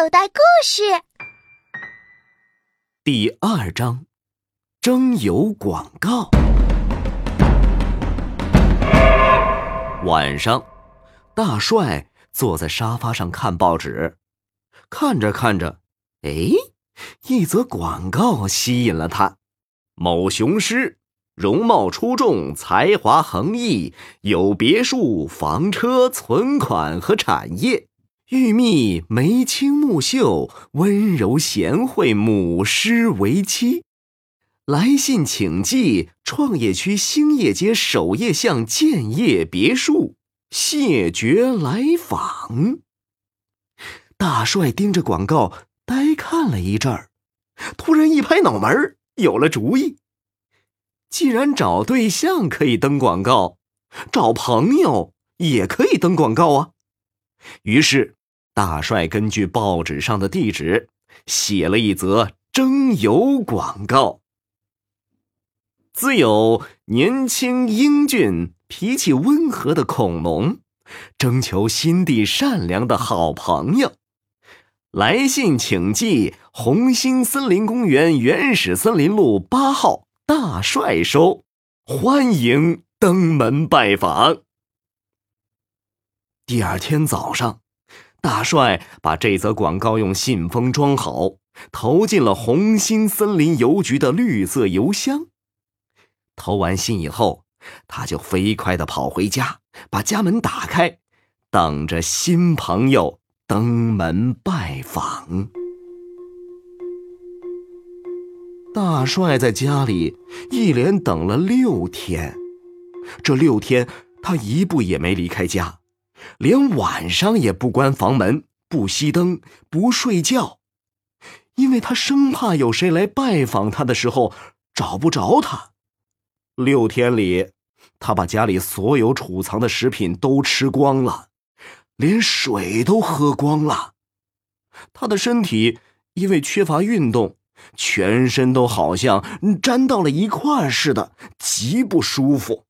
口袋故事第二章：征友广告。晚上，大帅坐在沙发上看报纸，看着看着，哎，一则广告吸引了他。某雄狮，容貌出众，才华横溢，有别墅、房车、存款和产业。玉觅眉清目秀，温柔贤惠，母师为妻。来信请寄创业区兴业街首页巷建业别墅，谢绝来访。大帅盯着广告呆看了一阵儿，突然一拍脑门有了主意。既然找对象可以登广告，找朋友也可以登广告啊。于是。大帅根据报纸上的地址写了一则征友广告。自有年轻英俊、脾气温和的恐龙，征求心地善良的好朋友。来信请寄红星森林公园原始森林路八号，大帅收，欢迎登门拜访。第二天早上。大帅把这则广告用信封装好，投进了红星森林邮局的绿色邮箱。投完信以后，他就飞快的跑回家，把家门打开，等着新朋友登门拜访。大帅在家里一连等了六天，这六天他一步也没离开家。连晚上也不关房门，不熄灯，不睡觉，因为他生怕有谁来拜访他的时候找不着他。六天里，他把家里所有储藏的食品都吃光了，连水都喝光了。他的身体因为缺乏运动，全身都好像粘到了一块似的，极不舒服。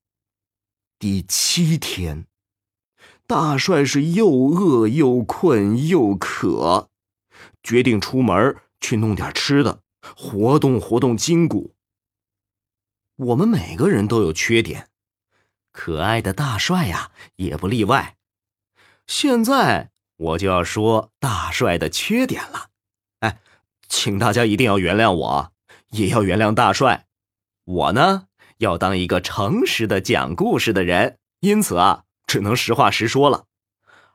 第七天。大帅是又饿又困又渴，决定出门去弄点吃的，活动活动筋骨。我们每个人都有缺点，可爱的大帅呀也不例外。现在我就要说大帅的缺点了，哎，请大家一定要原谅我，也要原谅大帅。我呢要当一个诚实的讲故事的人，因此啊。只能实话实说了，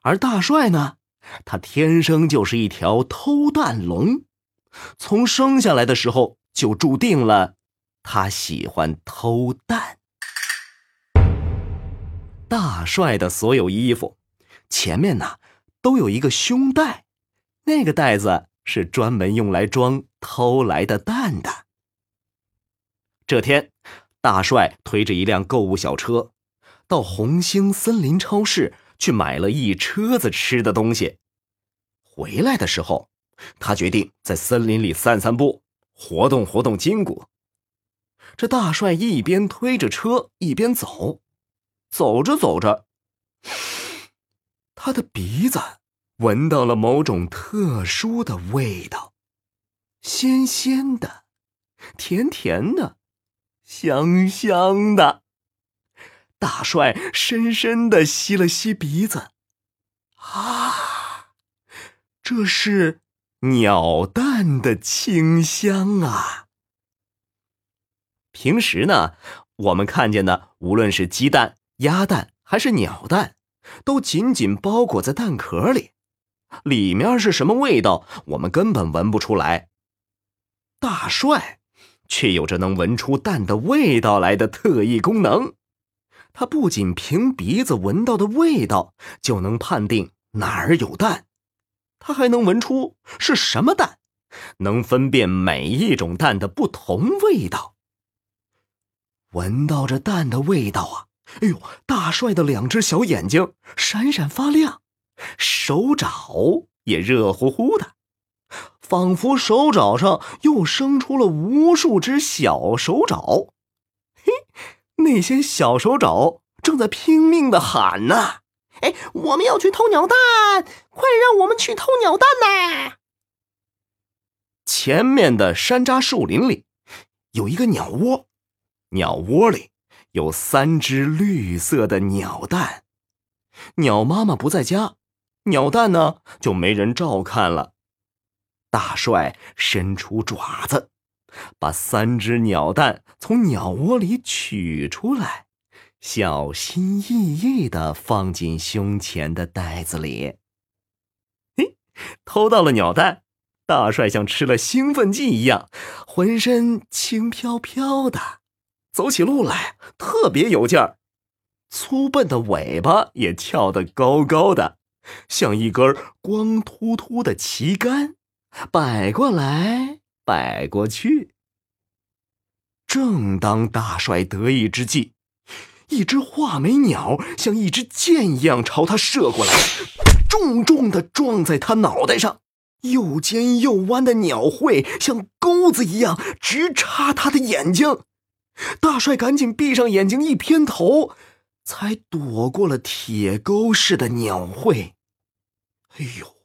而大帅呢，他天生就是一条偷蛋龙，从生下来的时候就注定了，他喜欢偷蛋。大帅的所有衣服前面呢都有一个胸带，那个袋子是专门用来装偷来的蛋的。这天，大帅推着一辆购物小车。到红星森林超市去买了一车子吃的东西，回来的时候，他决定在森林里散散步，活动活动筋骨。这大帅一边推着车一边走，走着走着，他的鼻子闻到了某种特殊的味道，鲜鲜的，甜甜的，香香的。大帅深深的吸了吸鼻子，啊，这是鸟蛋的清香啊！平时呢，我们看见的，无论是鸡蛋、鸭蛋还是鸟蛋，都紧紧包裹在蛋壳里，里面是什么味道，我们根本闻不出来。大帅却有着能闻出蛋的味道来的特异功能。他不仅凭鼻子闻到的味道就能判定哪儿有蛋，他还能闻出是什么蛋，能分辨每一种蛋的不同味道。闻到这蛋的味道啊，哎呦，大帅的两只小眼睛闪闪发亮，手爪也热乎乎的，仿佛手爪上又生出了无数只小手爪。那些小手爪正在拼命的喊呢：“哎，我们要去偷鸟蛋，快让我们去偷鸟蛋呐！”前面的山楂树林里，有一个鸟窝，鸟窝里有三只绿色的鸟蛋。鸟妈妈不在家，鸟蛋呢就没人照看了。大帅伸出爪子，把三只鸟蛋从鸟窝里取出来，小心翼翼的放进胸前的袋子里。嘿，偷到了鸟蛋，大帅像吃了兴奋剂一样，浑身轻飘飘的，走起路来特别有劲儿。粗笨的尾巴也翘得高高的，像一根光秃秃的旗杆，摆过来摆过去。正当大帅得意之际，一只画眉鸟像一支箭一样朝他射过来，重重的撞在他脑袋上。又尖又弯的鸟喙像钩子一样直插他的眼睛。大帅赶紧闭上眼睛，一偏头。才躲过了铁钩似的鸟喙。哎呦，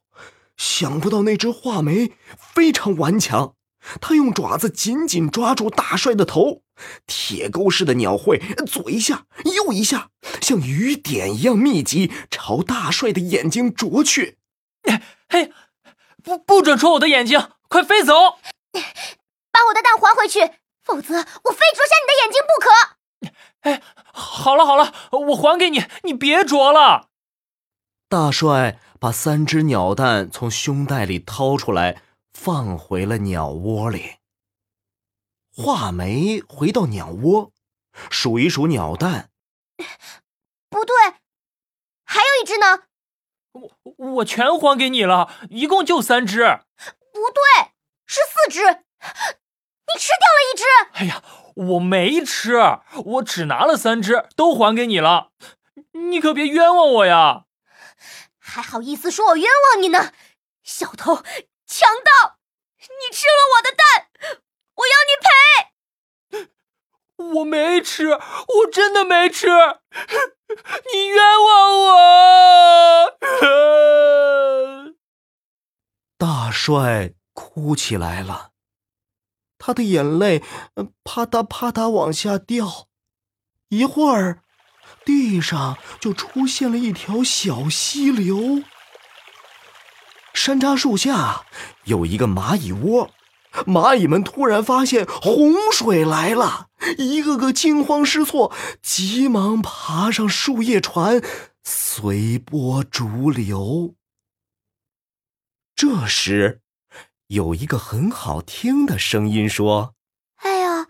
想不到那只画眉非常顽强，它用爪子紧紧抓住大帅的头，铁钩似的鸟喙左一下右一下，像雨点一样密集，朝大帅的眼睛啄去。嘿，不不准戳我的眼睛，快飞走！把我的蛋还回去，否则我非啄瞎你的眼睛不可。哎，好了好了，我还给你，你别啄了。大帅把三只鸟蛋从胸袋里掏出来，放回了鸟窝里。画眉回到鸟窝，数一数鸟蛋，不对，还有一只呢。我我全还给你了，一共就三只。不对，是四只，你吃掉了一只。哎呀！我没吃，我只拿了三只，都还给你了。你可别冤枉我呀！还好意思说我冤枉你呢，小偷、强盗！你吃了我的蛋，我要你赔！我没吃，我真的没吃，你冤枉我！大帅哭起来了。他的眼泪啪嗒啪嗒往下掉，一会儿，地上就出现了一条小溪流。山楂树下有一个蚂蚁窝，蚂蚁们突然发现洪水来了，一个个惊慌失措，急忙爬上树叶船，随波逐流。这时。有一个很好听的声音说：“哎呀，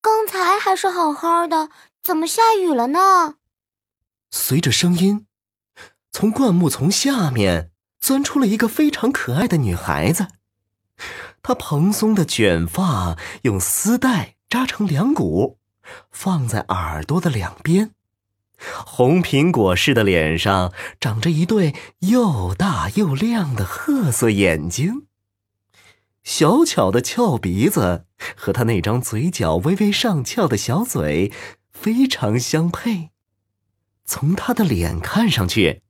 刚才还是好好的，怎么下雨了呢？”随着声音，从灌木丛下面钻出了一个非常可爱的女孩子。她蓬松的卷发用丝带扎成两股，放在耳朵的两边，红苹果似的脸上长着一对又大又亮的褐色眼睛。小巧的翘鼻子和他那张嘴角微微上翘的小嘴非常相配，从他的脸看上去，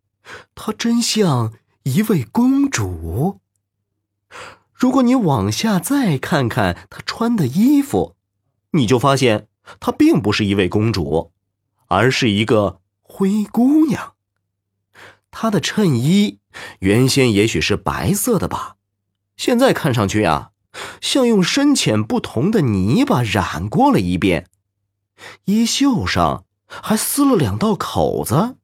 她真像一位公主。如果你往下再看看她穿的衣服，你就发现她并不是一位公主，而是一个灰姑娘。她的衬衣原先也许是白色的吧。现在看上去啊，像用深浅不同的泥巴染过了一遍，衣袖上还撕了两道口子。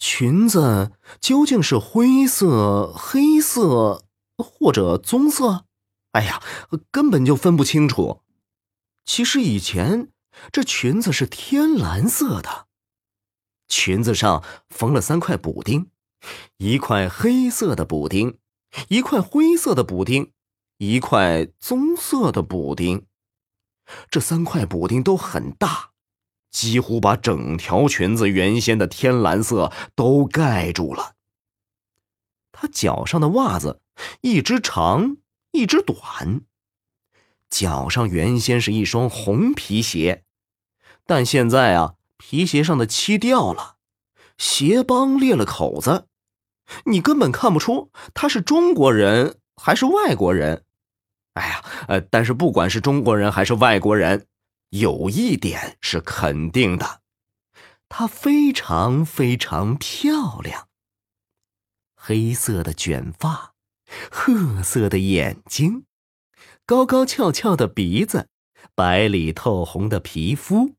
裙子究竟是灰色、黑色或者棕色？哎呀，根本就分不清楚。其实以前这裙子是天蓝色的，裙子上缝了三块补丁，一块黑色的补丁。一块灰色的补丁，一块棕色的补丁，这三块补丁都很大，几乎把整条裙子原先的天蓝色都盖住了。他脚上的袜子一只长，一只短。脚上原先是一双红皮鞋，但现在啊，皮鞋上的漆掉了，鞋帮裂了口子。你根本看不出他是中国人还是外国人。哎呀，呃，但是不管是中国人还是外国人，有一点是肯定的，她非常非常漂亮。黑色的卷发，褐色的眼睛，高高翘翘的鼻子，白里透红的皮肤，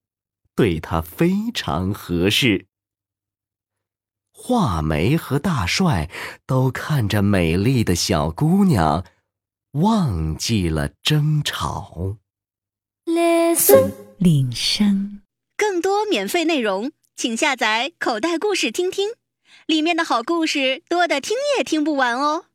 对她非常合适。画眉和大帅都看着美丽的小姑娘，忘记了争吵。铃声，更多免费内容，请下载口袋故事听听。里面的好故事多的听也听不完哦。